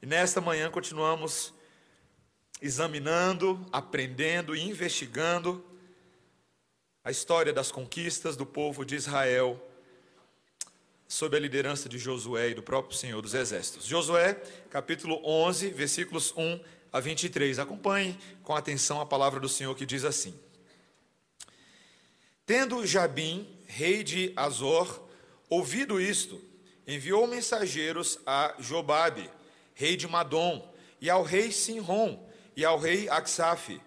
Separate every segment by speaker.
Speaker 1: E nesta manhã continuamos examinando, aprendendo e investigando a história das conquistas do povo de Israel sob a liderança de Josué e do próprio Senhor dos Exércitos. Josué, capítulo 11, versículos 1 a 23. Acompanhe com atenção a palavra do Senhor que diz assim: Tendo Jabim, rei de Azor, ouvido isto, enviou mensageiros a Jobabe, rei de Madom, e ao rei Sinrom, e ao rei Aksaf,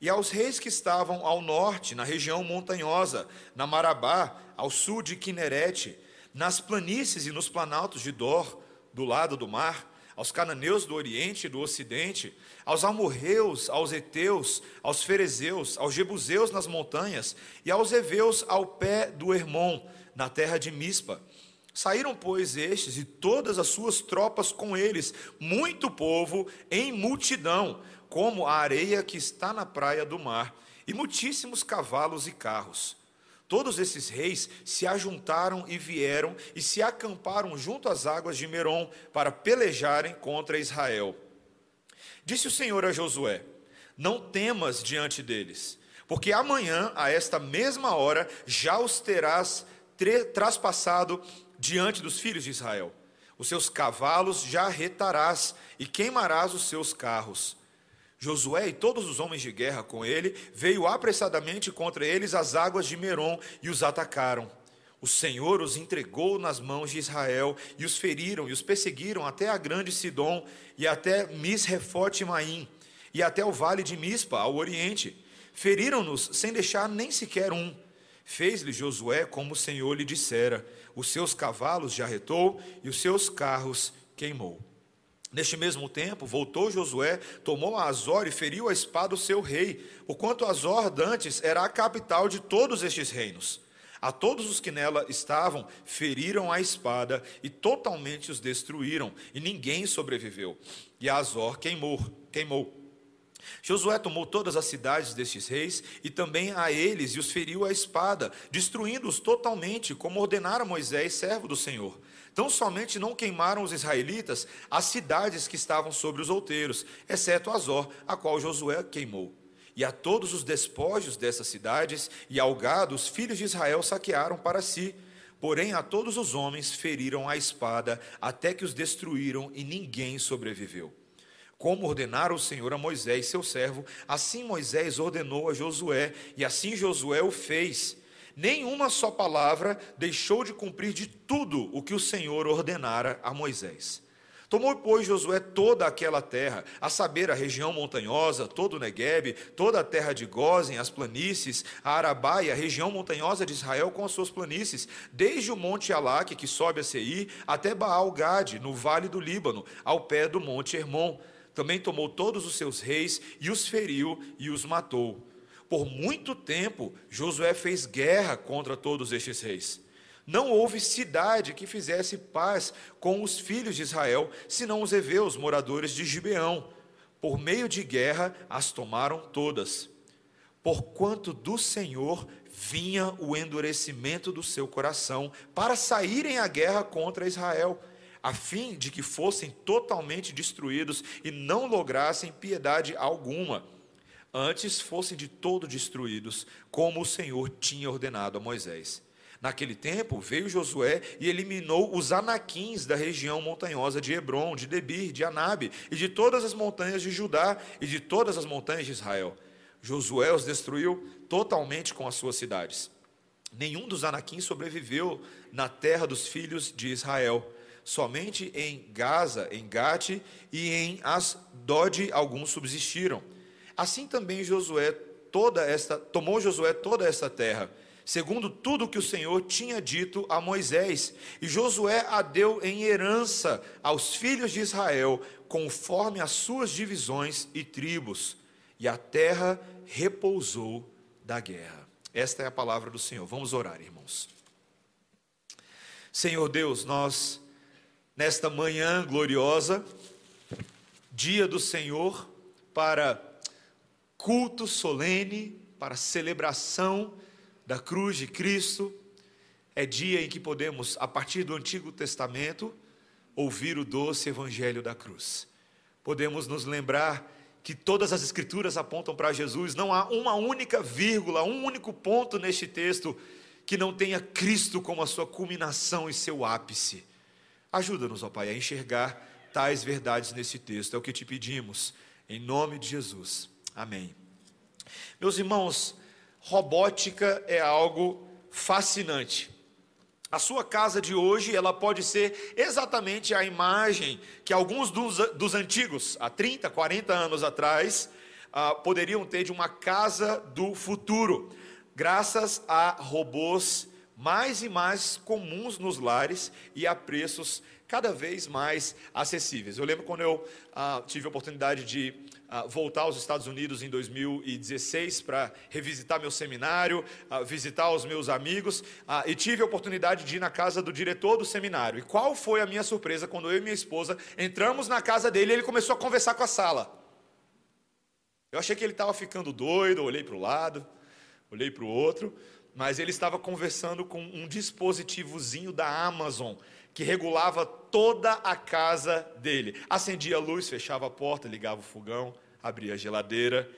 Speaker 1: e aos reis que estavam ao norte, na região montanhosa, na Marabá, ao sul de Quinerete, nas planícies e nos planaltos de Dor, do lado do mar, aos cananeus do oriente e do ocidente, aos amorreus, aos heteus, aos ferezeus, aos jebuseus nas montanhas e aos heveus ao pé do Hermon, na terra de Mispa. Saíram, pois, estes e todas as suas tropas com eles, muito povo em multidão, como a areia que está na praia do mar, e muitíssimos cavalos e carros. Todos esses reis se ajuntaram e vieram e se acamparam junto às águas de Merom para pelejarem contra Israel. Disse o Senhor a Josué: Não temas diante deles, porque amanhã, a esta mesma hora, já os terás traspassado diante dos filhos de Israel. Os seus cavalos já retarás e queimarás os seus carros. Josué e todos os homens de guerra com ele veio apressadamente contra eles as águas de Merom e os atacaram. O Senhor os entregou nas mãos de Israel e os feriram e os perseguiram até a grande Sidom e até Misrefote Maim e até o vale de Mispa, ao oriente. Feriram-nos sem deixar nem sequer um. Fez-lhe Josué como o Senhor lhe dissera: os seus cavalos jarretou e os seus carros queimou. Neste mesmo tempo, voltou Josué, tomou a Azor e feriu a espada o seu rei, porquanto Azor dantes era a capital de todos estes reinos. A todos os que nela estavam, feriram a espada e totalmente os destruíram, e ninguém sobreviveu. E Azor queimou, queimou. Josué tomou todas as cidades destes reis e também a eles e os feriu a espada, destruindo-os totalmente, como ordenara Moisés, servo do Senhor. Tão somente não queimaram os israelitas as cidades que estavam sobre os outeiros, exceto Azor, a qual Josué queimou. E a todos os despojos dessas cidades e ao gado os filhos de Israel saquearam para si. Porém, a todos os homens feriram a espada, até que os destruíram e ninguém sobreviveu. Como ordenara o Senhor a Moisés, seu servo, assim Moisés ordenou a Josué, e assim Josué o fez nenhuma só palavra deixou de cumprir de tudo o que o Senhor ordenara a Moisés. Tomou, pois, Josué toda aquela terra, a saber, a região montanhosa, todo o Neguebe, toda a terra de Gozen, as planícies, a Arabá e a região montanhosa de Israel com as suas planícies, desde o monte Alaque, que sobe a Seir, até Baal-Gade, no vale do Líbano, ao pé do monte Hermon. Também tomou todos os seus reis e os feriu e os matou. Por muito tempo, Josué fez guerra contra todos estes reis. Não houve cidade que fizesse paz com os filhos de Israel, senão os heveus, moradores de Gibeão. Por meio de guerra, as tomaram todas. Porquanto do Senhor vinha o endurecimento do seu coração para saírem à guerra contra Israel, a fim de que fossem totalmente destruídos e não lograssem piedade alguma antes fossem de todo destruídos, como o Senhor tinha ordenado a Moisés. Naquele tempo veio Josué e eliminou os anaquins da região montanhosa de Hebron, de Debir, de Anabe e de todas as montanhas de Judá e de todas as montanhas de Israel. Josué os destruiu totalmente com as suas cidades. Nenhum dos anaquins sobreviveu na terra dos filhos de Israel. Somente em Gaza, em Gate e em Asdod alguns subsistiram. Assim também Josué toda esta tomou Josué toda esta terra, segundo tudo que o Senhor tinha dito a Moisés, e Josué a deu em herança aos filhos de Israel, conforme as suas divisões e tribos, e a terra repousou da guerra. Esta é a palavra do Senhor. Vamos orar, irmãos. Senhor Deus, nós nesta manhã gloriosa, dia do Senhor, para culto solene para celebração da cruz de Cristo. É dia em que podemos, a partir do Antigo Testamento, ouvir o doce evangelho da cruz. Podemos nos lembrar que todas as escrituras apontam para Jesus, não há uma única vírgula, um único ponto neste texto que não tenha Cristo como a sua culminação e seu ápice. Ajuda-nos, ó Pai, a enxergar tais verdades nesse texto, é o que te pedimos, em nome de Jesus. Amém. Meus irmãos, robótica é algo fascinante. A sua casa de hoje, ela pode ser exatamente a imagem que alguns dos, dos antigos, há 30, 40 anos atrás, ah, poderiam ter de uma casa do futuro, graças a robôs mais e mais comuns nos lares e a preços cada vez mais acessíveis. Eu lembro quando eu ah, tive a oportunidade de ah, voltar aos Estados Unidos em 2016 para revisitar meu seminário, ah, visitar os meus amigos, ah, e tive a oportunidade de ir na casa do diretor do seminário. E qual foi a minha surpresa quando eu e minha esposa entramos na casa dele e ele começou a conversar com a sala. Eu achei que ele estava ficando doido, olhei para o lado, olhei para o outro, mas ele estava conversando com um dispositivozinho da Amazon que regulava toda a casa dele. Acendia a luz, fechava a porta, ligava o fogão, abria a geladeira.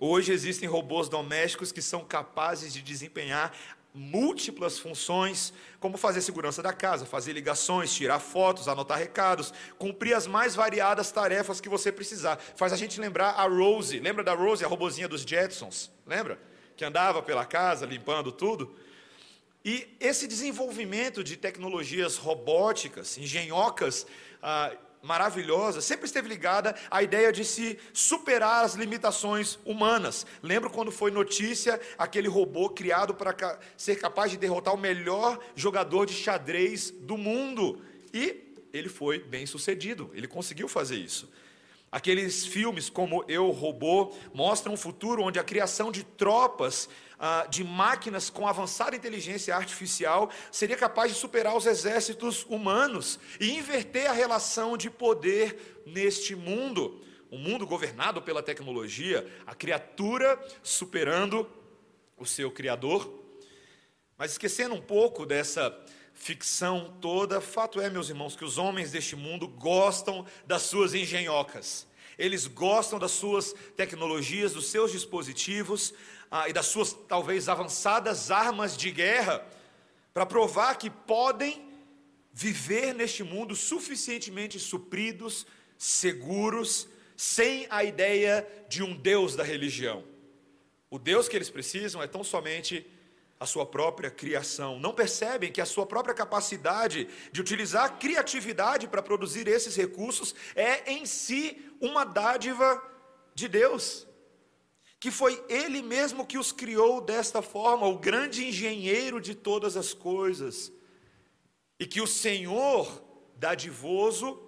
Speaker 1: Hoje existem robôs domésticos que são capazes de desempenhar múltiplas funções, como fazer segurança da casa, fazer ligações, tirar fotos, anotar recados, cumprir as mais variadas tarefas que você precisar. Faz a gente lembrar a Rose, lembra da Rose, a robozinha dos Jetsons? Lembra? Que andava pela casa limpando tudo. E esse desenvolvimento de tecnologias robóticas, engenhocas ah, maravilhosas, sempre esteve ligada à ideia de se superar as limitações humanas. Lembro quando foi notícia aquele robô criado para ca ser capaz de derrotar o melhor jogador de xadrez do mundo. E ele foi bem sucedido, ele conseguiu fazer isso. Aqueles filmes como Eu, Robô mostram um futuro onde a criação de tropas ah, de máquinas com avançada inteligência artificial seria capaz de superar os exércitos humanos e inverter a relação de poder neste mundo. Um mundo governado pela tecnologia, a criatura superando o seu Criador. Mas esquecendo um pouco dessa ficção toda, fato é, meus irmãos, que os homens deste mundo gostam das suas engenhocas. Eles gostam das suas tecnologias, dos seus dispositivos, ah, e das suas talvez avançadas armas de guerra para provar que podem viver neste mundo suficientemente supridos, seguros, sem a ideia de um Deus da religião. O Deus que eles precisam é tão somente a sua própria criação. Não percebem que a sua própria capacidade de utilizar a criatividade para produzir esses recursos é em si uma dádiva de Deus que foi Ele mesmo que os criou desta forma, o grande engenheiro de todas as coisas, e que o Senhor dadivoso,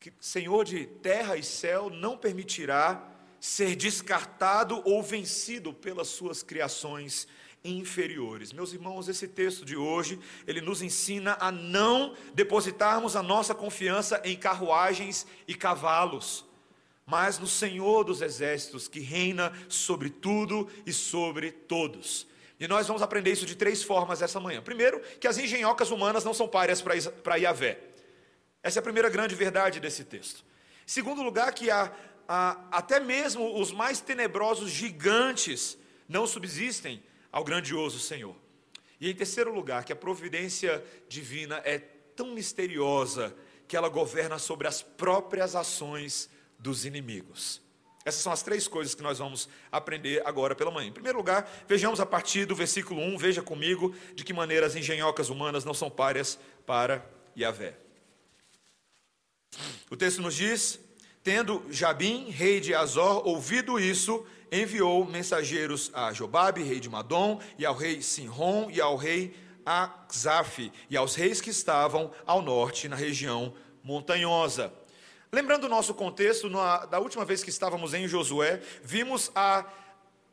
Speaker 1: que Senhor de terra e céu, não permitirá ser descartado ou vencido pelas suas criações inferiores. Meus irmãos, esse texto de hoje, ele nos ensina a não depositarmos a nossa confiança em carruagens e cavalos mas no Senhor dos exércitos, que reina sobre tudo e sobre todos. E nós vamos aprender isso de três formas essa manhã. Primeiro, que as engenhocas humanas não são páreas para Yahvé. Essa é a primeira grande verdade desse texto. Segundo lugar, que até mesmo os mais tenebrosos gigantes não subsistem ao grandioso Senhor. E em terceiro lugar, que a providência divina é tão misteriosa que ela governa sobre as próprias ações dos inimigos. Essas são as três coisas que nós vamos aprender agora pela manhã. Em primeiro lugar, vejamos a partir do versículo 1, veja comigo de que maneira as engenhocas humanas não são páreas para Yahvé. O texto nos diz: Tendo Jabim, rei de Azor, ouvido isso, enviou mensageiros a Jobabe, rei de Madom, e ao rei Sinrom, e ao rei Axaf, e aos reis que estavam ao norte, na região montanhosa. Lembrando o nosso contexto, na, da última vez que estávamos em Josué, vimos a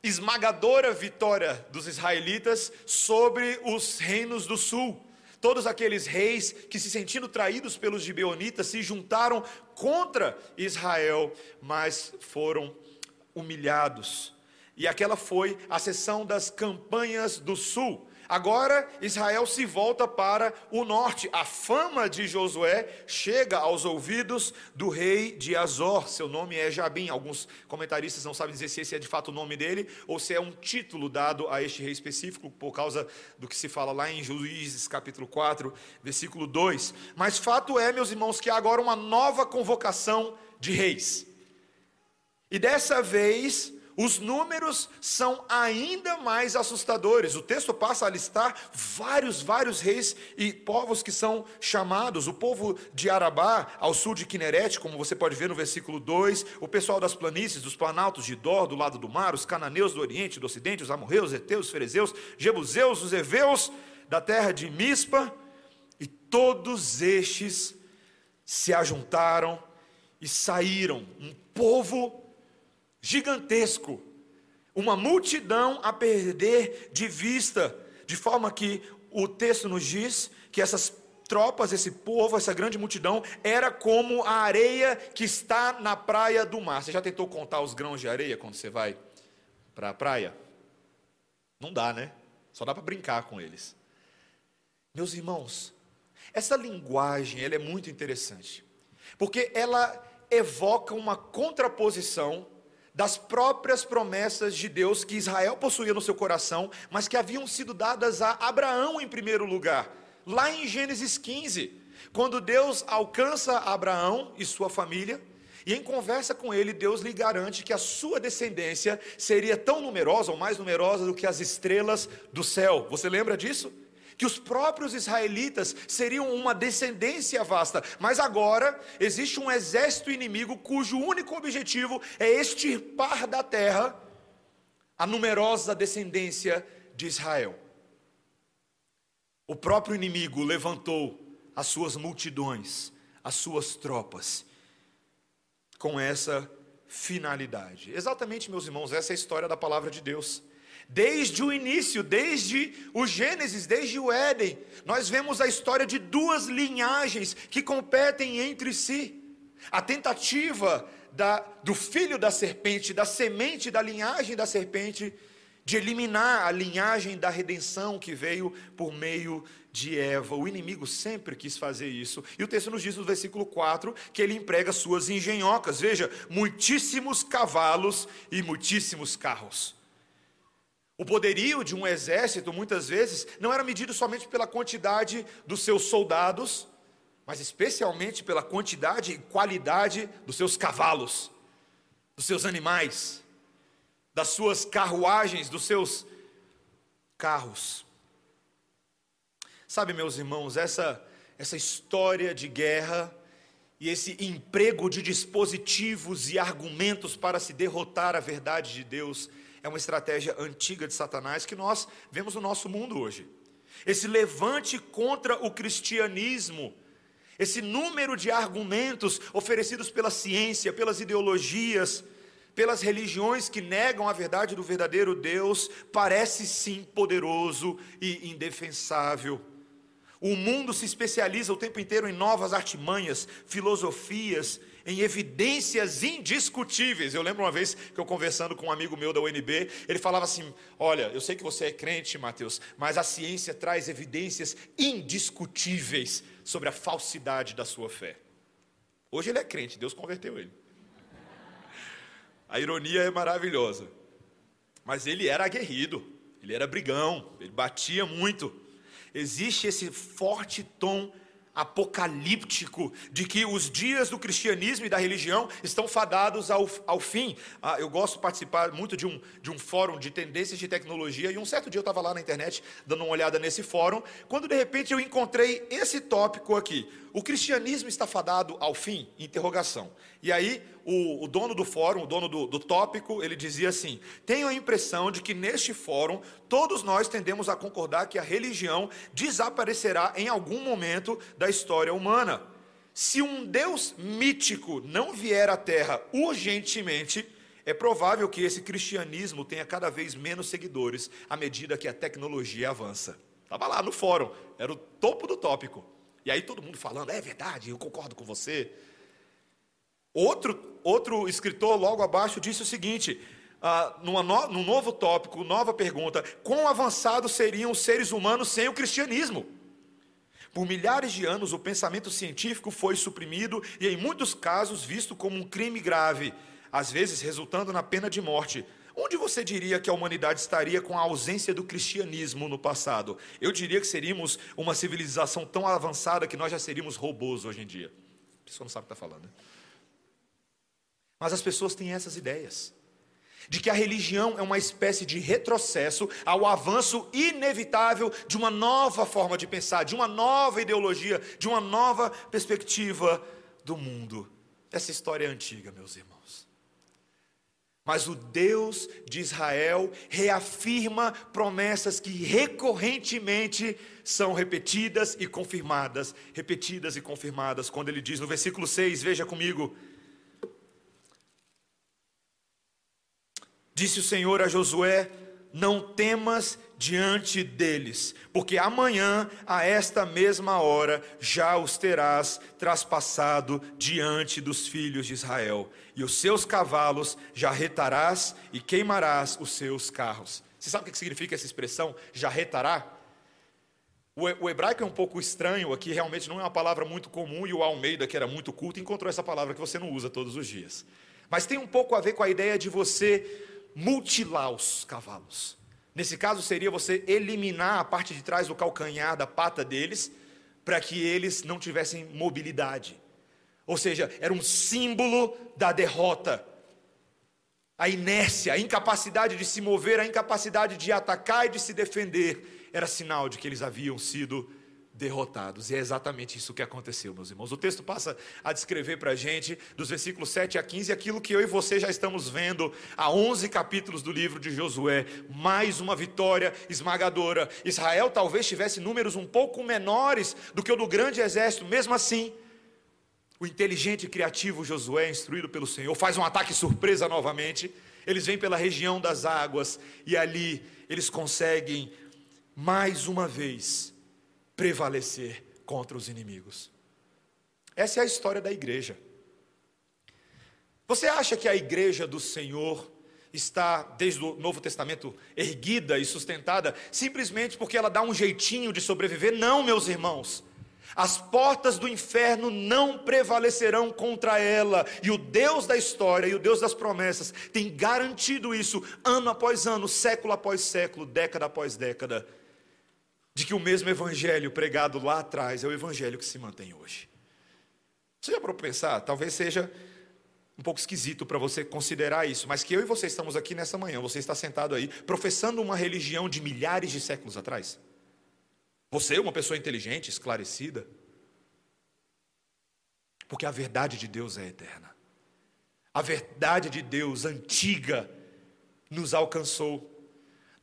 Speaker 1: esmagadora vitória dos israelitas sobre os reinos do sul. Todos aqueles reis que, se sentindo traídos pelos gibeonitas, se juntaram contra Israel, mas foram humilhados. E aquela foi a sessão das campanhas do sul. Agora Israel se volta para o norte. A fama de Josué chega aos ouvidos do rei de Azor. Seu nome é Jabim. Alguns comentaristas não sabem dizer se esse é de fato o nome dele ou se é um título dado a este rei específico, por causa do que se fala lá em Juízes capítulo 4, versículo 2. Mas fato é, meus irmãos, que há agora uma nova convocação de reis. E dessa vez os números são ainda mais assustadores. O texto passa a listar vários, vários reis e povos que são chamados. O povo de Arabá, ao sul de Quinerete, como você pode ver no versículo 2, o pessoal das planícies, dos planaltos de Dor, do lado do mar, os cananeus do oriente, do ocidente, os amorreus, os eteus, os jebuseus, os heveus, da terra de Mispa, e todos estes se ajuntaram e saíram, um povo gigantesco, uma multidão a perder de vista, de forma que o texto nos diz que essas tropas, esse povo, essa grande multidão, era como a areia que está na praia do mar. Você já tentou contar os grãos de areia quando você vai para a praia? Não dá, né? Só dá para brincar com eles. Meus irmãos, essa linguagem ela é muito interessante, porque ela evoca uma contraposição das próprias promessas de Deus que Israel possuía no seu coração, mas que haviam sido dadas a Abraão em primeiro lugar. Lá em Gênesis 15, quando Deus alcança Abraão e sua família, e em conversa com ele, Deus lhe garante que a sua descendência seria tão numerosa ou mais numerosa do que as estrelas do céu. Você lembra disso? Que os próprios israelitas seriam uma descendência vasta, mas agora existe um exército inimigo cujo único objetivo é extirpar da terra a numerosa descendência de Israel. O próprio inimigo levantou as suas multidões, as suas tropas, com essa finalidade. Exatamente, meus irmãos, essa é a história da palavra de Deus. Desde o início, desde o Gênesis, desde o Éden, nós vemos a história de duas linhagens que competem entre si. A tentativa da, do filho da serpente, da semente da linhagem da serpente, de eliminar a linhagem da redenção que veio por meio de Eva. O inimigo sempre quis fazer isso. E o texto nos diz no versículo 4 que ele emprega suas engenhocas. Veja, muitíssimos cavalos e muitíssimos carros. O poderio de um exército, muitas vezes, não era medido somente pela quantidade dos seus soldados, mas especialmente pela quantidade e qualidade dos seus cavalos, dos seus animais, das suas carruagens, dos seus carros. Sabe, meus irmãos, essa, essa história de guerra e esse emprego de dispositivos e argumentos para se derrotar a verdade de Deus é uma estratégia antiga de Satanás que nós vemos no nosso mundo hoje. Esse levante contra o cristianismo, esse número de argumentos oferecidos pela ciência, pelas ideologias, pelas religiões que negam a verdade do verdadeiro Deus, parece sim poderoso e indefensável. O mundo se especializa o tempo inteiro em novas artimanhas, filosofias em evidências indiscutíveis. Eu lembro uma vez que eu conversando com um amigo meu da UNB, ele falava assim: Olha, eu sei que você é crente, Mateus, mas a ciência traz evidências indiscutíveis sobre a falsidade da sua fé. Hoje ele é crente, Deus converteu ele. A ironia é maravilhosa. Mas ele era aguerrido, ele era brigão, ele batia muito. Existe esse forte tom apocalíptico de que os dias do cristianismo e da religião estão fadados ao, ao fim. Ah, eu gosto de participar muito de um, de um fórum de tendências de tecnologia, e um certo dia eu estava lá na internet dando uma olhada nesse fórum, quando de repente eu encontrei esse tópico aqui. O cristianismo está fadado ao fim? Interrogação. E aí o, o dono do fórum, o dono do, do tópico, ele dizia assim: tenho a impressão de que neste fórum todos nós tendemos a concordar que a religião desaparecerá em algum momento da história humana. Se um Deus mítico não vier à Terra urgentemente, é provável que esse cristianismo tenha cada vez menos seguidores à medida que a tecnologia avança. Estava lá no fórum, era o topo do tópico. E aí todo mundo falando, é verdade, eu concordo com você. Outro, outro escritor logo abaixo disse o seguinte: ah, numa no, num novo tópico, nova pergunta: quão avançados seriam os seres humanos sem o cristianismo? Por milhares de anos, o pensamento científico foi suprimido e, em muitos casos, visto como um crime grave, às vezes resultando na pena de morte. Onde você diria que a humanidade estaria com a ausência do cristianismo no passado? Eu diria que seríamos uma civilização tão avançada que nós já seríamos robôs hoje em dia. A pessoa não sabe o que está falando. Né? Mas as pessoas têm essas ideias de que a religião é uma espécie de retrocesso ao avanço inevitável de uma nova forma de pensar, de uma nova ideologia, de uma nova perspectiva do mundo. Essa história é antiga, meus irmãos. Mas o Deus de Israel reafirma promessas que recorrentemente são repetidas e confirmadas, repetidas e confirmadas, quando ele diz no versículo 6, veja comigo, Disse o Senhor a Josué: Não temas diante deles, porque amanhã, a esta mesma hora, já os terás traspassado diante dos filhos de Israel, e os seus cavalos já retarás e queimarás os seus carros. Você sabe o que significa essa expressão, já retará? O hebraico é um pouco estranho aqui, realmente não é uma palavra muito comum, e o Almeida, que era muito culto, encontrou essa palavra que você não usa todos os dias. Mas tem um pouco a ver com a ideia de você mutilar os cavalos. Nesse caso, seria você eliminar a parte de trás do calcanhar da pata deles, para que eles não tivessem mobilidade. Ou seja, era um símbolo da derrota. A inércia, a incapacidade de se mover, a incapacidade de atacar e de se defender, era sinal de que eles haviam sido derrotados. E é exatamente isso que aconteceu, meus irmãos. O texto passa a descrever para a gente, dos versículos 7 a 15, aquilo que eu e você já estamos vendo há 11 capítulos do livro de Josué. Mais uma vitória esmagadora. Israel talvez tivesse números um pouco menores do que o do grande exército, mesmo assim. O inteligente e criativo Josué, instruído pelo Senhor, faz um ataque surpresa novamente. Eles vêm pela região das águas e ali eles conseguem mais uma vez prevalecer contra os inimigos. Essa é a história da igreja. Você acha que a igreja do Senhor está, desde o Novo Testamento, erguida e sustentada simplesmente porque ela dá um jeitinho de sobreviver? Não, meus irmãos. As portas do inferno não prevalecerão contra ela, e o Deus da história e o Deus das promessas tem garantido isso ano após ano, século após século, década após década de que o mesmo evangelho pregado lá atrás é o evangelho que se mantém hoje. Você já para pensar? Talvez seja um pouco esquisito para você considerar isso, mas que eu e você estamos aqui nessa manhã, você está sentado aí, professando uma religião de milhares de séculos atrás. Você uma pessoa inteligente, esclarecida. Porque a verdade de Deus é eterna. A verdade de Deus antiga nos alcançou.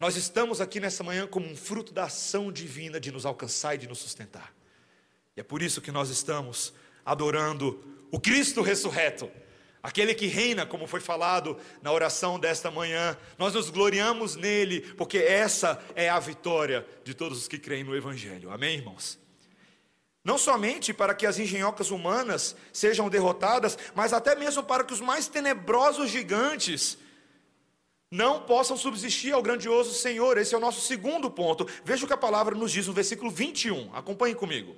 Speaker 1: Nós estamos aqui nessa manhã como um fruto da ação divina de nos alcançar e de nos sustentar. E é por isso que nós estamos adorando o Cristo ressurreto, aquele que reina, como foi falado na oração desta manhã. Nós nos gloriamos nele, porque essa é a vitória de todos os que creem no Evangelho. Amém, irmãos? Não somente para que as engenhocas humanas sejam derrotadas, mas até mesmo para que os mais tenebrosos gigantes não possam subsistir ao grandioso Senhor. Esse é o nosso segundo ponto. Veja o que a palavra nos diz no versículo 21. Acompanhe comigo.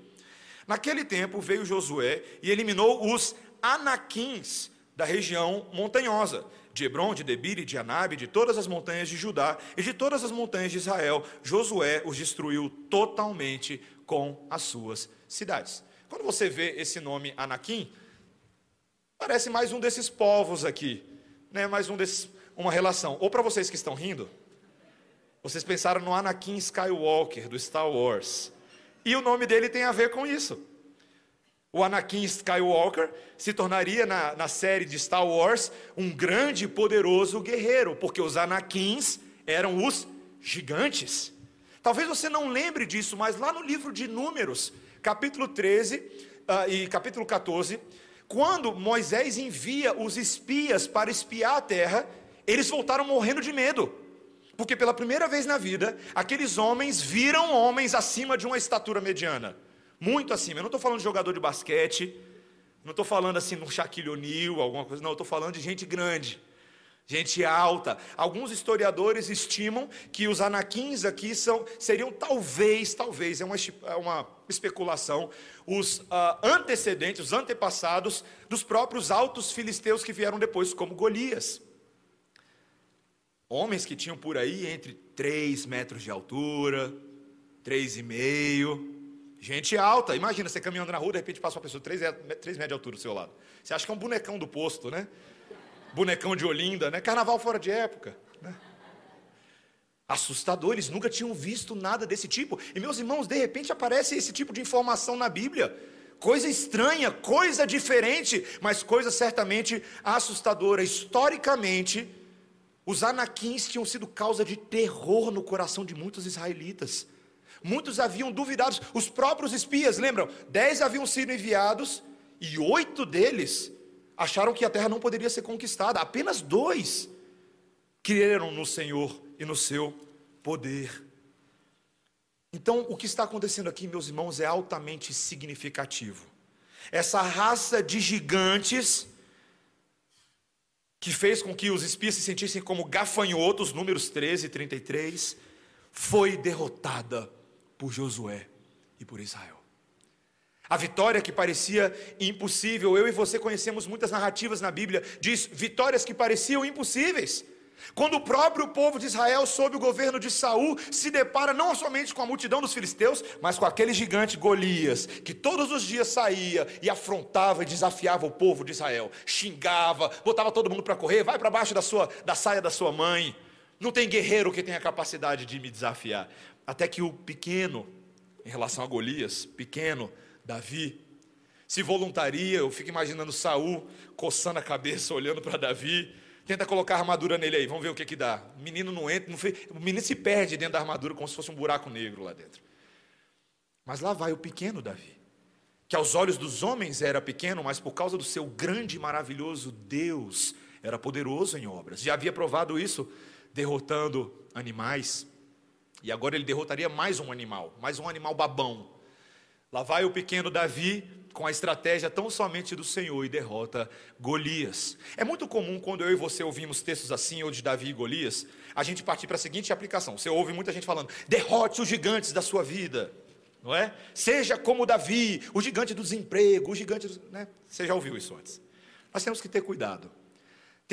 Speaker 1: Naquele tempo veio Josué e eliminou os anaquins da região montanhosa, de Hebron, de Debir de Anabe, de todas as montanhas de Judá e de todas as montanhas de Israel. Josué os destruiu totalmente com as suas cidades. Quando você vê esse nome Anaquim, parece mais um desses povos aqui, né? mais um desses uma relação. Ou para vocês que estão rindo, vocês pensaram no Anakin Skywalker do Star Wars. E o nome dele tem a ver com isso. O Anakin Skywalker se tornaria na, na série de Star Wars um grande e poderoso guerreiro, porque os Anakins eram os gigantes. Talvez você não lembre disso, mas lá no livro de Números, capítulo 13 uh, ah, e capítulo 14, quando Moisés envia os espias para espiar a terra, eles voltaram morrendo de medo. Porque pela primeira vez na vida, aqueles homens viram homens acima de uma estatura mediana. Muito acima. Eu não estou falando de jogador de basquete, não estou falando assim de Shaquille O'Neal, alguma coisa, não, eu estou falando de gente grande. Gente alta. Alguns historiadores estimam que os anaquins aqui são, seriam talvez, talvez, é uma, é uma especulação, os uh, antecedentes, os antepassados dos próprios altos filisteus que vieram depois, como Golias. Homens que tinham por aí entre 3 metros de altura, 3,5. Gente alta. Imagina você caminhando na rua, de repente passa uma pessoa de 3, 3 metros de altura do seu lado. Você acha que é um bonecão do posto, né? bonecão de Olinda, né? Carnaval fora de época. Né? Assustadores, nunca tinham visto nada desse tipo. E meus irmãos, de repente aparece esse tipo de informação na Bíblia. Coisa estranha, coisa diferente, mas coisa certamente assustadora. Historicamente, os anaquins tinham sido causa de terror no coração de muitos israelitas. Muitos haviam duvidado, os próprios espias, lembram? Dez haviam sido enviados e oito deles acharam que a terra não poderia ser conquistada. Apenas dois creram no Senhor e no seu poder. Então, o que está acontecendo aqui, meus irmãos, é altamente significativo. Essa raça de gigantes que fez com que os espias se sentissem como gafanhotos, números 13 e 33, foi derrotada por Josué e por Israel. A vitória que parecia impossível, eu e você conhecemos muitas narrativas na Bíblia, diz vitórias que pareciam impossíveis. Quando o próprio povo de Israel, sob o governo de Saul, se depara não somente com a multidão dos filisteus, mas com aquele gigante Golias, que todos os dias saía e afrontava e desafiava o povo de Israel, xingava, botava todo mundo para correr, vai para baixo da, sua, da saia da sua mãe. Não tem guerreiro que tenha capacidade de me desafiar. Até que o pequeno, em relação a Golias, pequeno, Davi se voluntaria, eu fico imaginando Saul coçando a cabeça, olhando para Davi, tenta colocar armadura nele aí, vamos ver o que que dá. O menino não entra, não fez, o menino se perde dentro da armadura como se fosse um buraco negro lá dentro. Mas lá vai o pequeno Davi, que aos olhos dos homens era pequeno, mas por causa do seu grande e maravilhoso Deus, era poderoso em obras. Já havia provado isso derrotando animais. E agora ele derrotaria mais um animal, mais um animal babão, Lá vai o pequeno Davi com a estratégia tão somente do Senhor e derrota Golias. É muito comum quando eu e você ouvimos textos assim, ou de Davi e Golias, a gente partir para a seguinte aplicação. Você ouve muita gente falando: derrote os gigantes da sua vida, não é? Seja como Davi, o gigante do desemprego, o gigante. Do, né? Você já ouviu isso antes. Nós temos que ter cuidado.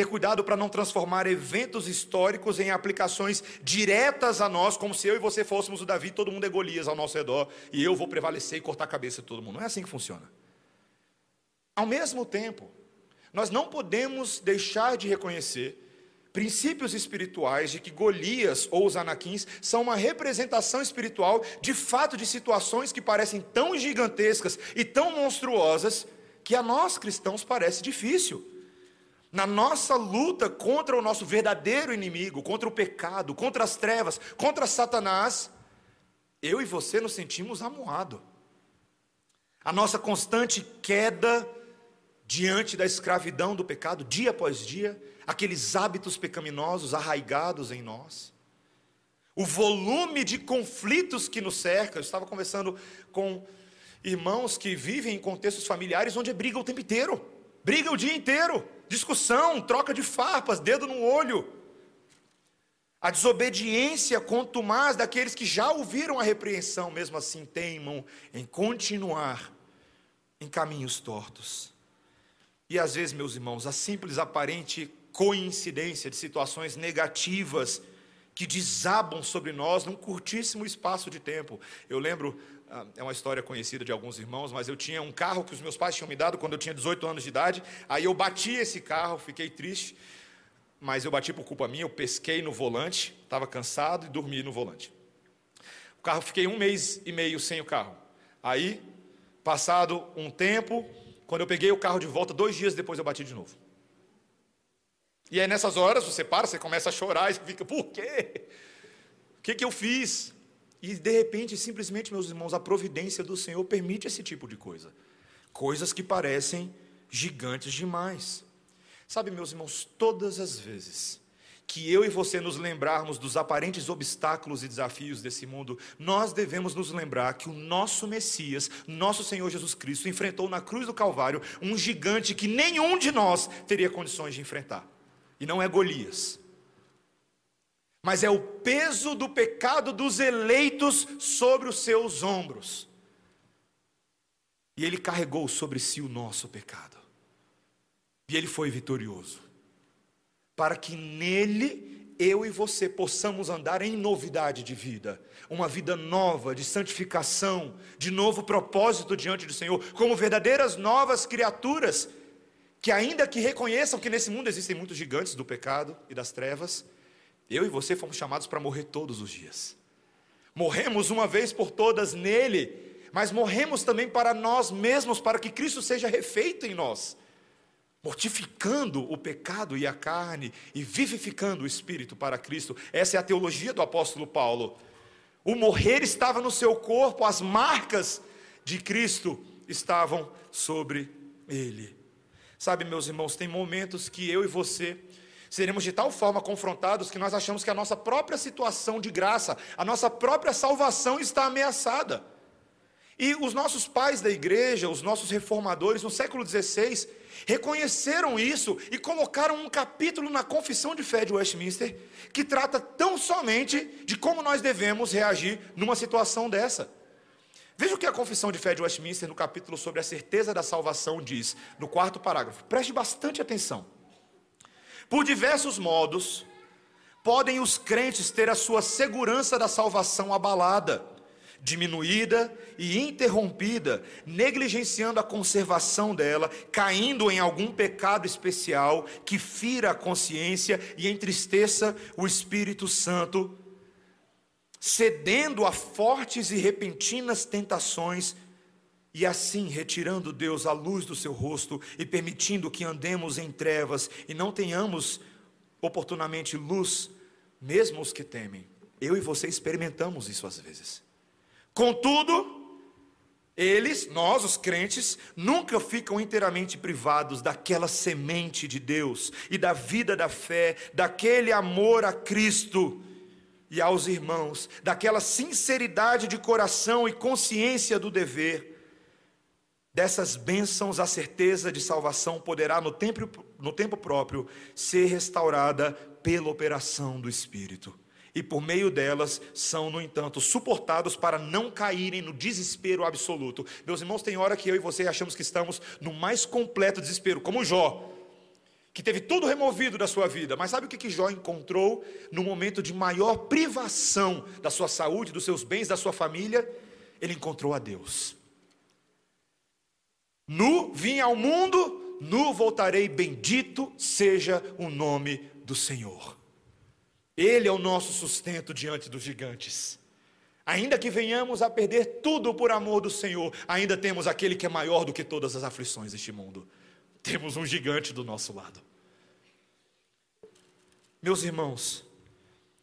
Speaker 1: Ter cuidado para não transformar eventos históricos em aplicações diretas a nós, como se eu e você fôssemos o Davi, todo mundo é Golias ao nosso redor, e eu vou prevalecer e cortar a cabeça de todo mundo. Não é assim que funciona. Ao mesmo tempo, nós não podemos deixar de reconhecer princípios espirituais de que Golias ou os anaquins são uma representação espiritual de fato de situações que parecem tão gigantescas e tão monstruosas que a nós cristãos parece difícil. Na nossa luta contra o nosso verdadeiro inimigo, contra o pecado, contra as trevas, contra Satanás, eu e você nos sentimos amuados. A nossa constante queda diante da escravidão do pecado, dia após dia, aqueles hábitos pecaminosos arraigados em nós, o volume de conflitos que nos cerca. Eu estava conversando com irmãos que vivem em contextos familiares onde é briga o tempo inteiro, briga o dia inteiro discussão, troca de farpas, dedo no olho. A desobediência contumaz daqueles que já ouviram a repreensão, mesmo assim teimam em continuar em caminhos tortos. E às vezes, meus irmãos, a simples aparente coincidência de situações negativas que desabam sobre nós num curtíssimo espaço de tempo. Eu lembro é uma história conhecida de alguns irmãos, mas eu tinha um carro que os meus pais tinham me dado quando eu tinha 18 anos de idade. Aí eu bati esse carro, fiquei triste, mas eu bati por culpa minha. Eu pesquei no volante, estava cansado e dormi no volante. O carro, fiquei um mês e meio sem o carro. Aí, passado um tempo, quando eu peguei o carro de volta, dois dias depois eu bati de novo. E aí nessas horas você para, você começa a chorar e fica, por quê? O que, que eu fiz? E de repente, simplesmente, meus irmãos, a providência do Senhor permite esse tipo de coisa. Coisas que parecem gigantes demais. Sabe, meus irmãos, todas as vezes que eu e você nos lembrarmos dos aparentes obstáculos e desafios desse mundo, nós devemos nos lembrar que o nosso Messias, nosso Senhor Jesus Cristo, enfrentou na cruz do Calvário um gigante que nenhum de nós teria condições de enfrentar. E não é Golias. Mas é o peso do pecado dos eleitos sobre os seus ombros. E ele carregou sobre si o nosso pecado. E ele foi vitorioso. Para que nele eu e você possamos andar em novidade de vida, uma vida nova, de santificação, de novo propósito diante do Senhor, como verdadeiras novas criaturas, que ainda que reconheçam que nesse mundo existem muitos gigantes do pecado e das trevas, eu e você fomos chamados para morrer todos os dias. Morremos uma vez por todas nele, mas morremos também para nós mesmos, para que Cristo seja refeito em nós, mortificando o pecado e a carne e vivificando o espírito para Cristo. Essa é a teologia do apóstolo Paulo. O morrer estava no seu corpo, as marcas de Cristo estavam sobre ele. Sabe, meus irmãos, tem momentos que eu e você seremos de tal forma confrontados que nós achamos que a nossa própria situação de graça, a nossa própria salvação está ameaçada. E os nossos pais da igreja, os nossos reformadores no século XVI, reconheceram isso e colocaram um capítulo na Confissão de Fé de Westminster que trata tão somente de como nós devemos reagir numa situação dessa. Veja o que a Confissão de Fé de Westminster, no capítulo sobre a certeza da salvação, diz, no quarto parágrafo. Preste bastante atenção. Por diversos modos, podem os crentes ter a sua segurança da salvação abalada diminuída e interrompida, negligenciando a conservação dela, caindo em algum pecado especial que fira a consciência e entristeça o Espírito Santo, cedendo a fortes e repentinas tentações e assim retirando Deus a luz do seu rosto e permitindo que andemos em trevas e não tenhamos oportunamente luz, mesmo os que temem. Eu e você experimentamos isso às vezes. Contudo, eles, nós, os crentes, nunca ficam inteiramente privados daquela semente de Deus e da vida da fé, daquele amor a Cristo e aos irmãos, daquela sinceridade de coração e consciência do dever. Dessas bênçãos, a certeza de salvação poderá, no tempo, no tempo próprio, ser restaurada pela operação do Espírito e por meio delas são, no entanto, suportados para não caírem no desespero absoluto. Meus irmãos, tem hora que eu e você achamos que estamos no mais completo desespero, como Jó, que teve tudo removido da sua vida, mas sabe o que, que Jó encontrou no momento de maior privação da sua saúde, dos seus bens, da sua família? Ele encontrou a Deus. Nu vim ao mundo, nu voltarei, bendito seja o nome do Senhor. Ele é o nosso sustento diante dos gigantes. Ainda que venhamos a perder tudo por amor do Senhor, ainda temos aquele que é maior do que todas as aflições deste mundo. Temos um gigante do nosso lado. Meus irmãos,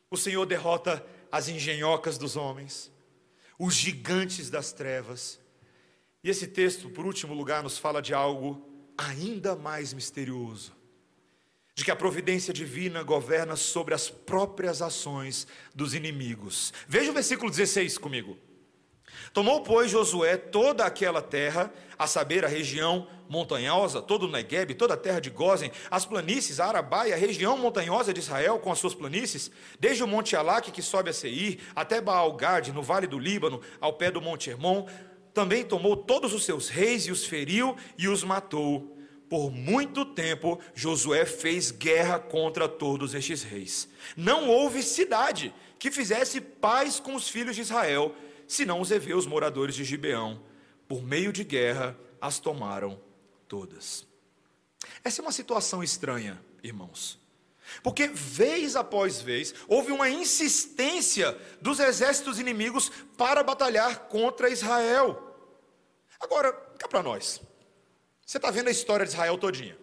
Speaker 1: o Senhor derrota as engenhocas dos homens, os gigantes das trevas. E esse texto, por último lugar, nos fala de algo ainda mais misterioso de que a providência divina governa sobre as próprias ações dos inimigos. Veja o versículo 16 comigo. Tomou, pois, Josué toda aquela terra, a saber, a região montanhosa, todo o Negueb, toda a terra de Gozen, as planícies, a Arabai, a região montanhosa de Israel com as suas planícies, desde o monte Alaque que sobe a Seir, até Baal-Gad, no vale do Líbano, ao pé do monte Hermon, também tomou todos os seus reis e os feriu e os matou. Por muito tempo, Josué fez guerra contra todos estes reis. Não houve cidade que fizesse paz com os filhos de Israel, senão os heveus moradores de Gibeão. Por meio de guerra, as tomaram todas. Essa é uma situação estranha, irmãos. Porque vez após vez houve uma insistência dos exércitos inimigos para batalhar contra Israel. Agora, cá para nós. Você está vendo a história de Israel todinha.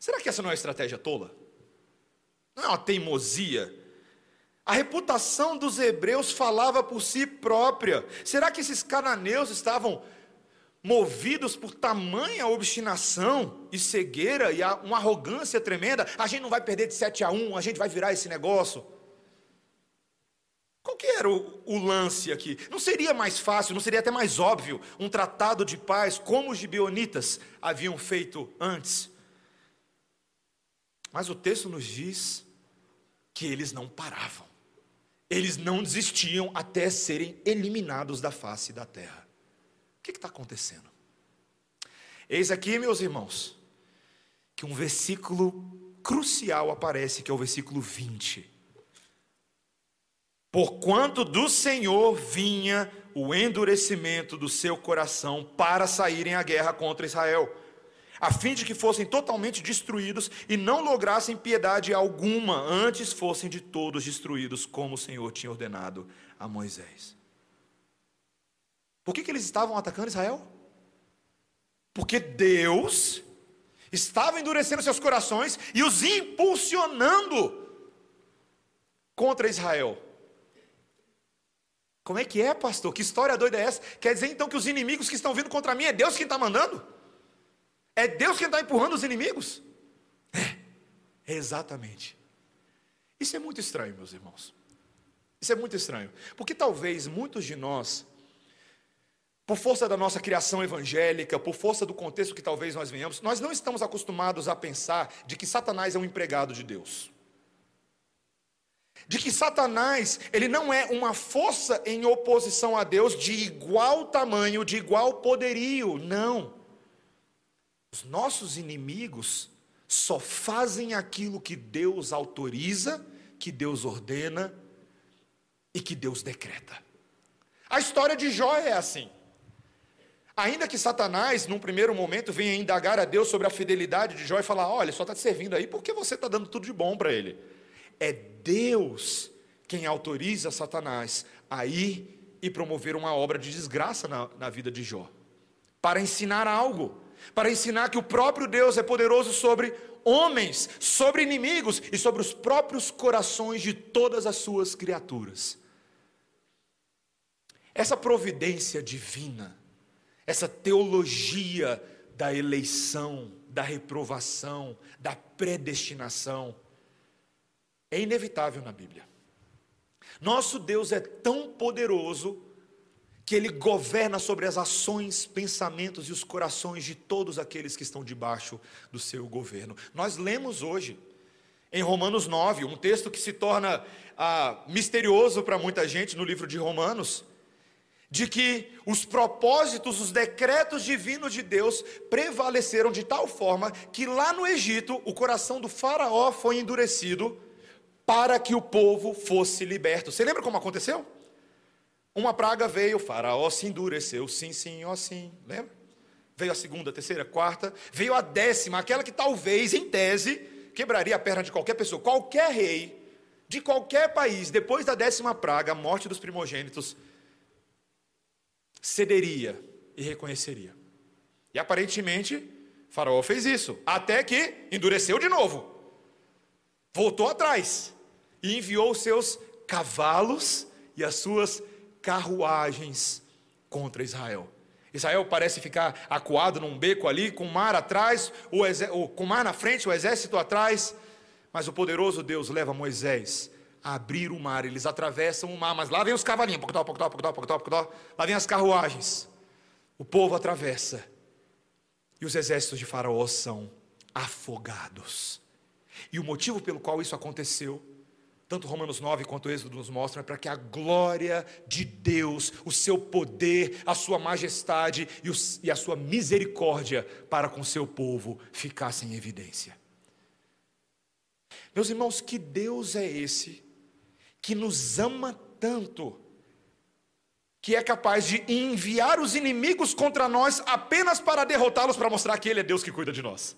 Speaker 1: Será que essa não é uma estratégia tola? Não é uma teimosia? A reputação dos hebreus falava por si própria. Será que esses cananeus estavam movidos por tamanha obstinação e cegueira e uma arrogância tremenda? A gente não vai perder de 7 a 1, a gente vai virar esse negócio. Qual que era o, o, lance aqui? Não seria mais fácil, não seria até mais óbvio um tratado de paz como os gibeonitas haviam feito antes? Mas o texto nos diz que eles não paravam. Eles não desistiam até serem eliminados da face da terra. O que está acontecendo? Eis aqui, meus irmãos, que um versículo crucial aparece, que é o versículo 20. Porquanto do Senhor vinha o endurecimento do seu coração para saírem à guerra contra Israel, a fim de que fossem totalmente destruídos e não lograssem piedade alguma, antes fossem de todos destruídos, como o Senhor tinha ordenado a Moisés. Por que, que eles estavam atacando Israel? Porque Deus estava endurecendo seus corações e os impulsionando contra Israel. Como é que é, pastor? Que história doida é essa? Quer dizer então que os inimigos que estão vindo contra mim é Deus quem está mandando? É Deus quem está empurrando os inimigos? É, exatamente. Isso é muito estranho, meus irmãos. Isso é muito estranho. Porque talvez muitos de nós, por força da nossa criação evangélica, por força do contexto que talvez nós venhamos, nós não estamos acostumados a pensar de que Satanás é um empregado de Deus de que Satanás, ele não é uma força em oposição a Deus de igual tamanho, de igual poderio, não. Os nossos inimigos só fazem aquilo que Deus autoriza, que Deus ordena e que Deus decreta. A história de Jó é assim. Ainda que Satanás, num primeiro momento, venha indagar a Deus sobre a fidelidade de Jó e falar: olha, só está te servindo aí porque você está dando tudo de bom para ele. É Deus quem autoriza Satanás a ir e promover uma obra de desgraça na, na vida de Jó, para ensinar algo, para ensinar que o próprio Deus é poderoso sobre homens, sobre inimigos e sobre os próprios corações de todas as suas criaturas. Essa providência divina, essa teologia da eleição, da reprovação, da predestinação, é inevitável na Bíblia. Nosso Deus é tão poderoso que ele governa sobre as ações, pensamentos e os corações de todos aqueles que estão debaixo do seu governo. Nós lemos hoje, em Romanos 9, um texto que se torna ah, misterioso para muita gente no livro de Romanos, de que os propósitos, os decretos divinos de Deus prevaleceram de tal forma que lá no Egito o coração do Faraó foi endurecido para que o povo fosse liberto. Você lembra como aconteceu? Uma praga veio, o faraó se endureceu, sim, sim, ó sim, lembra? Veio a segunda, a terceira, a quarta, veio a décima, aquela que talvez, em tese, quebraria a perna de qualquer pessoa, qualquer rei, de qualquer país, depois da décima praga, a morte dos primogênitos, cederia e reconheceria. E aparentemente, Faraó fez isso, até que endureceu de novo, voltou atrás e enviou os seus cavalos e as suas carruagens contra Israel. Israel parece ficar acuado num beco ali, com o mar atrás, o, com o mar na frente, o exército atrás, mas o poderoso Deus leva Moisés a abrir o mar, eles atravessam o mar, mas lá vem os cavalinhos, pocotó, pocotó, pocotó, pocotó, pocotó, lá vem as carruagens, o povo atravessa, e os exércitos de Faraó são afogados. E o motivo pelo qual isso aconteceu tanto Romanos 9 quanto Êxodo nos mostram, é para que a glória de Deus, o seu poder, a sua majestade e, e a sua misericórdia para com o seu povo ficassem em evidência. Meus irmãos, que Deus é esse que nos ama tanto, que é capaz de enviar os inimigos contra nós apenas para derrotá-los, para mostrar que Ele é Deus que cuida de nós?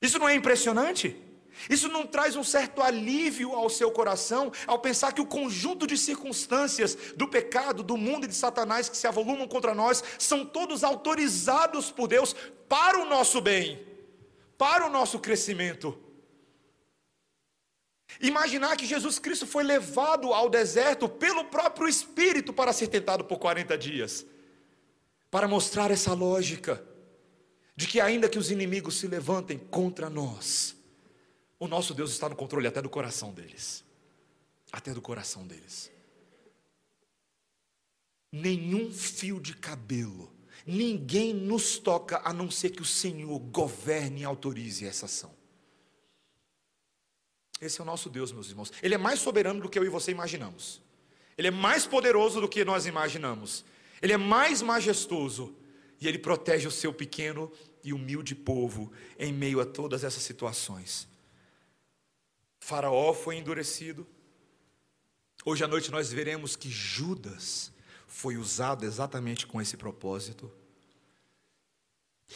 Speaker 1: Isso não é impressionante? Isso não traz um certo alívio ao seu coração ao pensar que o conjunto de circunstâncias do pecado, do mundo e de Satanás que se avolumam contra nós são todos autorizados por Deus para o nosso bem, para o nosso crescimento. Imaginar que Jesus Cristo foi levado ao deserto pelo próprio Espírito para ser tentado por 40 dias, para mostrar essa lógica de que, ainda que os inimigos se levantem contra nós, o nosso Deus está no controle até do coração deles. Até do coração deles. Nenhum fio de cabelo, ninguém nos toca a não ser que o Senhor governe e autorize essa ação. Esse é o nosso Deus, meus irmãos. Ele é mais soberano do que eu e você imaginamos. Ele é mais poderoso do que nós imaginamos. Ele é mais majestoso. E ele protege o seu pequeno e humilde povo em meio a todas essas situações. Faraó foi endurecido. Hoje à noite nós veremos que Judas foi usado exatamente com esse propósito.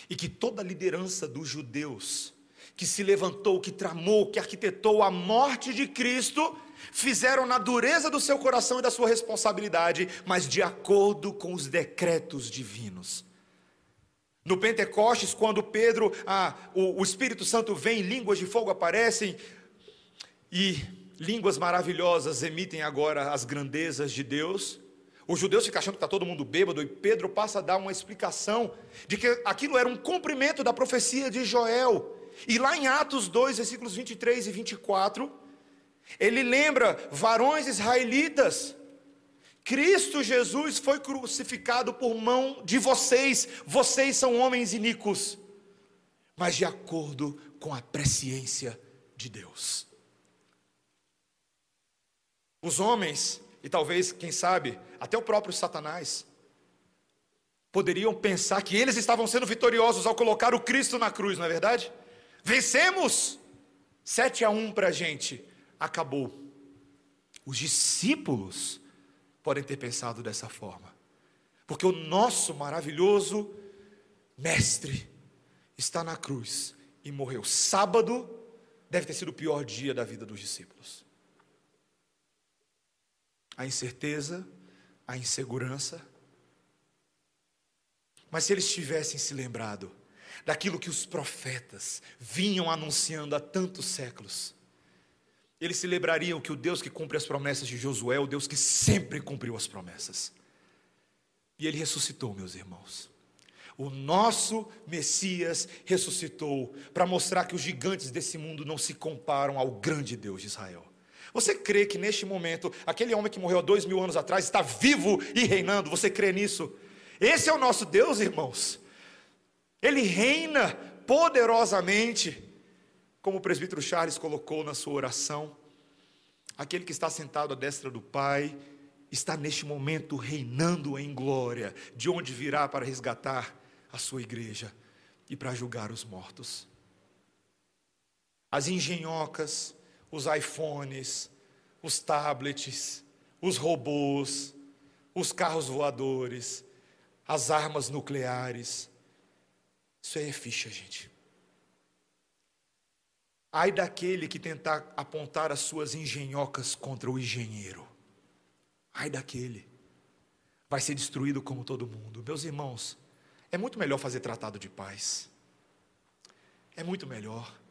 Speaker 1: E que toda a liderança dos judeus que se levantou, que tramou, que arquitetou a morte de Cristo, fizeram na dureza do seu coração e da sua responsabilidade, mas de acordo com os decretos divinos. No Pentecostes, quando Pedro, ah, o, o Espírito Santo vem, línguas de fogo aparecem e línguas maravilhosas emitem agora as grandezas de Deus. Os judeus ficam achando que está todo mundo bêbado, e Pedro passa a dar uma explicação de que aquilo era um cumprimento da profecia de Joel. E lá em Atos 2, versículos 23 e 24, ele lembra varões israelitas. Cristo Jesus foi crucificado por mão de vocês, vocês são homens iníquos, mas de acordo com a presciência de Deus. Os homens, e talvez, quem sabe, até o próprio Satanás, poderiam pensar que eles estavam sendo vitoriosos ao colocar o Cristo na cruz, não é verdade? Vencemos! 7 a 1 para a gente. Acabou. Os discípulos podem ter pensado dessa forma. Porque o nosso maravilhoso mestre está na cruz e morreu. Sábado deve ter sido o pior dia da vida dos discípulos. A incerteza, a insegurança. Mas se eles tivessem se lembrado daquilo que os profetas vinham anunciando há tantos séculos. Eles se lembrariam que o Deus que cumpre as promessas de Josué é o Deus que sempre cumpriu as promessas. E ele ressuscitou, meus irmãos. O nosso Messias ressuscitou para mostrar que os gigantes desse mundo não se comparam ao grande Deus de Israel. Você crê que neste momento, aquele homem que morreu há dois mil anos atrás está vivo e reinando? Você crê nisso? Esse é o nosso Deus, irmãos. Ele reina poderosamente, como o presbítero Charles colocou na sua oração. Aquele que está sentado à destra do Pai está neste momento reinando em glória, de onde virá para resgatar a sua igreja e para julgar os mortos. As engenhocas, os iPhones, os tablets, os robôs, os carros voadores, as armas nucleares, isso aí é ficha, gente. Ai daquele que tentar apontar as suas engenhocas contra o engenheiro. Ai daquele. Vai ser destruído como todo mundo. Meus irmãos, é muito melhor fazer tratado de paz. É muito melhor.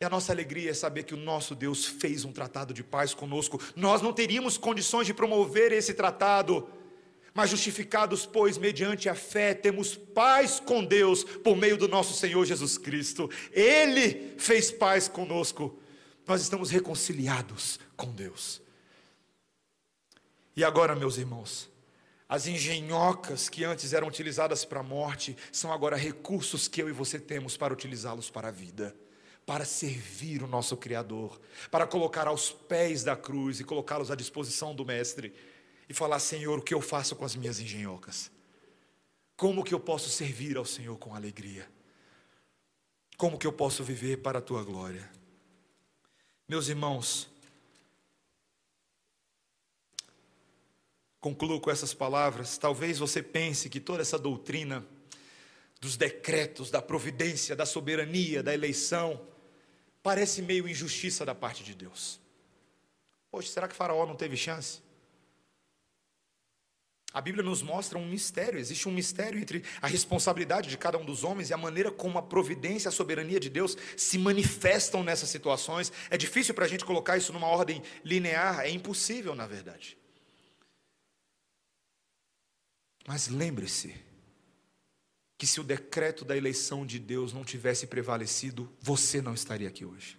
Speaker 1: E a nossa alegria é saber que o nosso Deus fez um tratado de paz conosco. Nós não teríamos condições de promover esse tratado mas justificados, pois, mediante a fé, temos paz com Deus por meio do nosso Senhor Jesus Cristo. Ele fez paz conosco. Nós estamos reconciliados com Deus. E agora, meus irmãos, as engenhocas que antes eram utilizadas para a morte são agora recursos que eu e você temos para utilizá-los para a vida, para servir o nosso Criador, para colocar aos pés da cruz e colocá-los à disposição do Mestre e falar: Senhor, o que eu faço com as minhas engenhocas? Como que eu posso servir ao Senhor com alegria? Como que eu posso viver para a tua glória? Meus irmãos, concluo com essas palavras. Talvez você pense que toda essa doutrina dos decretos, da providência, da soberania, da eleição, parece meio injustiça da parte de Deus. Poxa, será que Faraó não teve chance? A Bíblia nos mostra um mistério, existe um mistério entre a responsabilidade de cada um dos homens e a maneira como a providência e a soberania de Deus se manifestam nessas situações. É difícil para a gente colocar isso numa ordem linear, é impossível, na verdade. Mas lembre-se que se o decreto da eleição de Deus não tivesse prevalecido, você não estaria aqui hoje.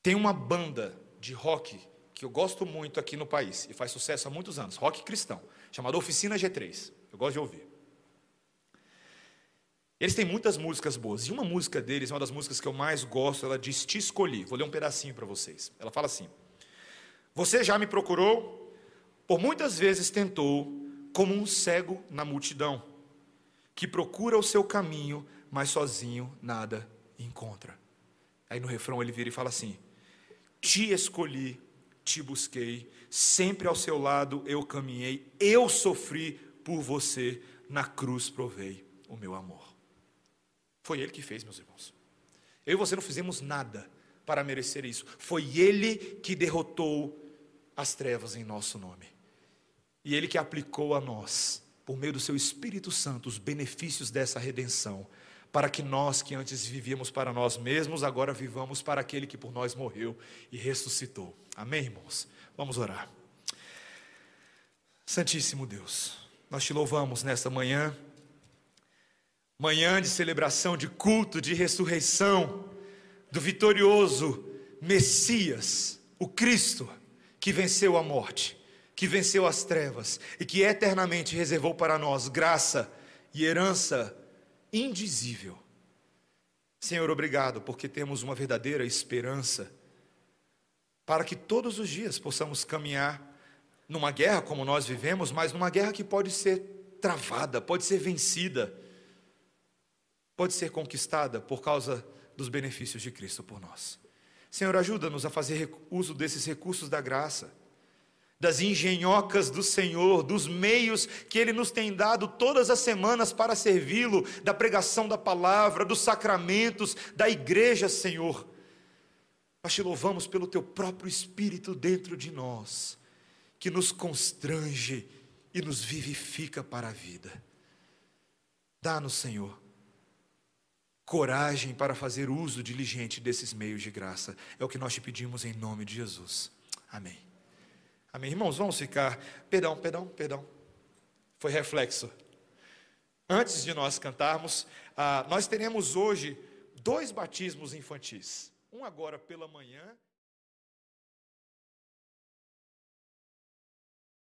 Speaker 1: Tem uma banda de rock que eu gosto muito aqui no país e faz sucesso há muitos anos, rock cristão, chamado Oficina G3. Eu gosto de ouvir. Eles têm muitas músicas boas. E uma música deles, uma das músicas que eu mais gosto, ela diz: Te escolhi. Vou ler um pedacinho para vocês. Ela fala assim: Você já me procurou, por muitas vezes tentou, como um cego na multidão, que procura o seu caminho, mas sozinho nada encontra. Aí no refrão ele vira e fala assim: Te escolhi, te busquei, sempre ao seu lado eu caminhei, eu sofri por você, na cruz provei o meu amor. Foi Ele que fez, meus irmãos. Eu e você não fizemos nada para merecer isso. Foi Ele que derrotou as trevas em nosso nome. E Ele que aplicou a nós, por meio do Seu Espírito Santo, os benefícios dessa redenção, para que nós que antes vivíamos para nós mesmos, agora vivamos para aquele que por nós morreu e ressuscitou. Amém, irmãos? Vamos orar. Santíssimo Deus, nós te louvamos nesta manhã manhã de celebração, de culto, de ressurreição do vitorioso Messias, o Cristo, que venceu a morte, que venceu as trevas e que eternamente reservou para nós graça e herança indizível. Senhor, obrigado, porque temos uma verdadeira esperança para que todos os dias possamos caminhar numa guerra como nós vivemos, mas numa guerra que pode ser travada, pode ser vencida pode ser conquistada por causa dos benefícios de Cristo por nós. Senhor, ajuda-nos a fazer uso desses recursos da graça, das engenhocas do Senhor, dos meios que Ele nos tem dado todas as semanas para servi-lo, da pregação da palavra, dos sacramentos, da igreja, Senhor. Nós te louvamos pelo Teu próprio Espírito dentro de nós, que nos constrange e nos vivifica para a vida. Dá-nos, Senhor, coragem para fazer uso diligente desses meios de graça. É o que nós te pedimos em nome de Jesus. Amém. Amém. Irmãos, vamos ficar. Perdão, perdão, perdão. Foi reflexo. Antes de nós cantarmos, ah, nós teremos hoje dois batismos infantis. Um agora pela manhã.